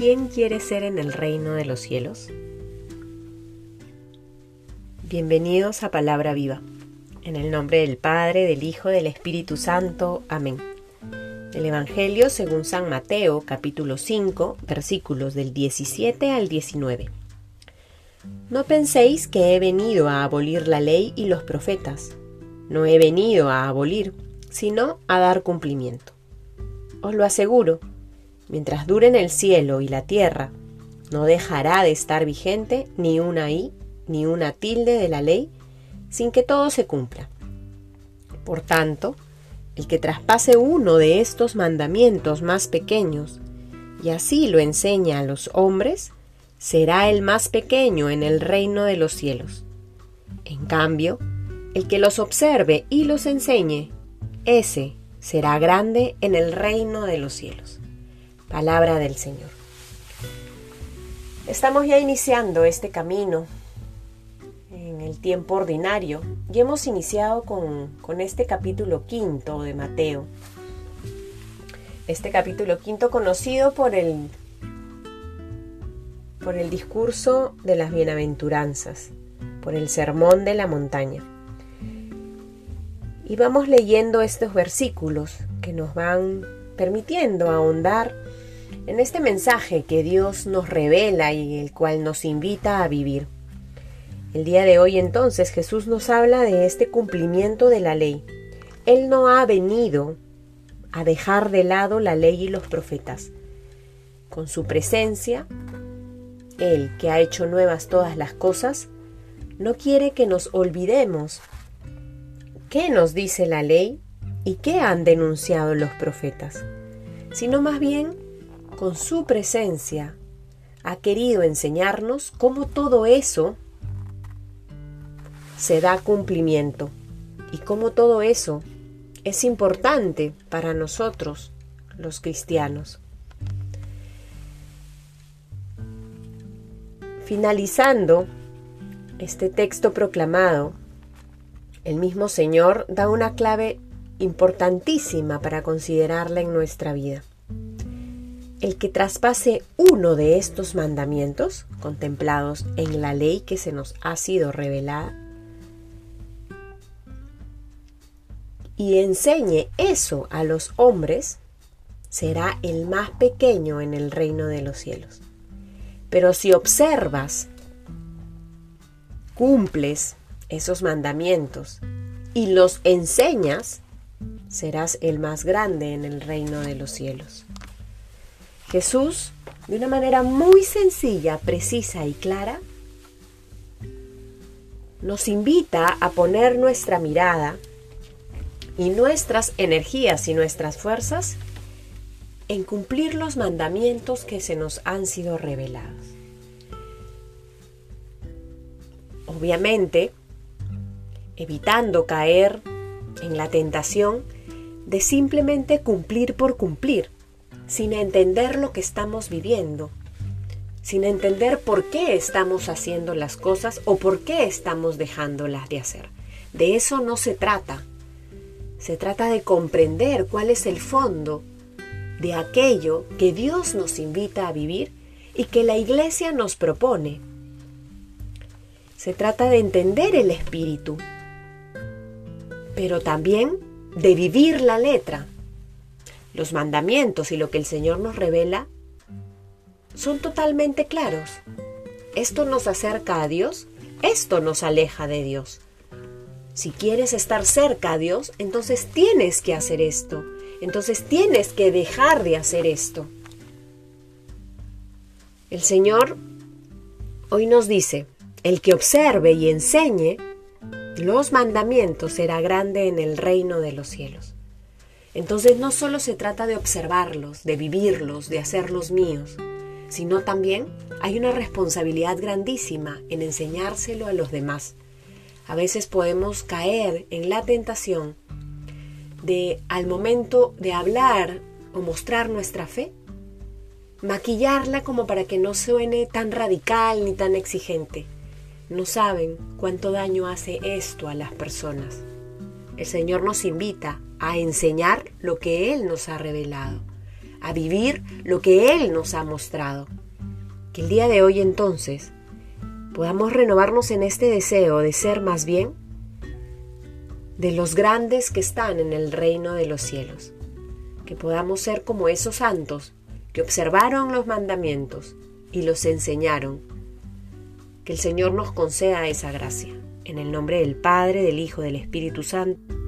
¿quién quiere ser en el reino de los cielos? Bienvenidos a Palabra Viva. En el nombre del Padre, del Hijo, del Espíritu Santo. Amén. El Evangelio según San Mateo, capítulo 5, versículos del 17 al 19. No penséis que he venido a abolir la ley y los profetas. No he venido a abolir, sino a dar cumplimiento. Os lo aseguro, mientras duren el cielo y la tierra, no dejará de estar vigente ni una i ni una tilde de la ley sin que todo se cumpla. Por tanto, el que traspase uno de estos mandamientos más pequeños y así lo enseña a los hombres, será el más pequeño en el reino de los cielos. En cambio, el que los observe y los enseñe, ese será grande en el reino de los cielos. Palabra del Señor. Estamos ya iniciando este camino en el tiempo ordinario y hemos iniciado con, con este capítulo quinto de Mateo. Este capítulo quinto conocido por el, por el discurso de las bienaventuranzas, por el sermón de la montaña. Y vamos leyendo estos versículos que nos van permitiendo ahondar en este mensaje que Dios nos revela y el cual nos invita a vivir. El día de hoy entonces Jesús nos habla de este cumplimiento de la ley. Él no ha venido a dejar de lado la ley y los profetas. Con su presencia, Él que ha hecho nuevas todas las cosas, no quiere que nos olvidemos qué nos dice la ley y qué han denunciado los profetas, sino más bien con su presencia, ha querido enseñarnos cómo todo eso se da cumplimiento y cómo todo eso es importante para nosotros, los cristianos. Finalizando este texto proclamado, el mismo Señor da una clave importantísima para considerarla en nuestra vida el que traspase uno de estos mandamientos contemplados en la ley que se nos ha sido revelada y enseñe eso a los hombres, será el más pequeño en el reino de los cielos. Pero si observas, cumples esos mandamientos y los enseñas, serás el más grande en el reino de los cielos. Jesús, de una manera muy sencilla, precisa y clara, nos invita a poner nuestra mirada y nuestras energías y nuestras fuerzas en cumplir los mandamientos que se nos han sido revelados. Obviamente, evitando caer en la tentación de simplemente cumplir por cumplir sin entender lo que estamos viviendo, sin entender por qué estamos haciendo las cosas o por qué estamos dejándolas de hacer. De eso no se trata. Se trata de comprender cuál es el fondo de aquello que Dios nos invita a vivir y que la iglesia nos propone. Se trata de entender el espíritu, pero también de vivir la letra, los mandamientos y lo que el Señor nos revela son totalmente claros. Esto nos acerca a Dios, esto nos aleja de Dios. Si quieres estar cerca a Dios, entonces tienes que hacer esto, entonces tienes que dejar de hacer esto. El Señor hoy nos dice, el que observe y enseñe los mandamientos será grande en el reino de los cielos. Entonces no solo se trata de observarlos, de vivirlos, de hacerlos míos, sino también hay una responsabilidad grandísima en enseñárselo a los demás. A veces podemos caer en la tentación de al momento de hablar o mostrar nuestra fe, maquillarla como para que no suene tan radical ni tan exigente. No saben cuánto daño hace esto a las personas. El Señor nos invita a enseñar lo que Él nos ha revelado, a vivir lo que Él nos ha mostrado. Que el día de hoy entonces podamos renovarnos en este deseo de ser más bien de los grandes que están en el reino de los cielos. Que podamos ser como esos santos que observaron los mandamientos y los enseñaron. Que el Señor nos conceda esa gracia. En el nombre del Padre, del Hijo, del Espíritu Santo.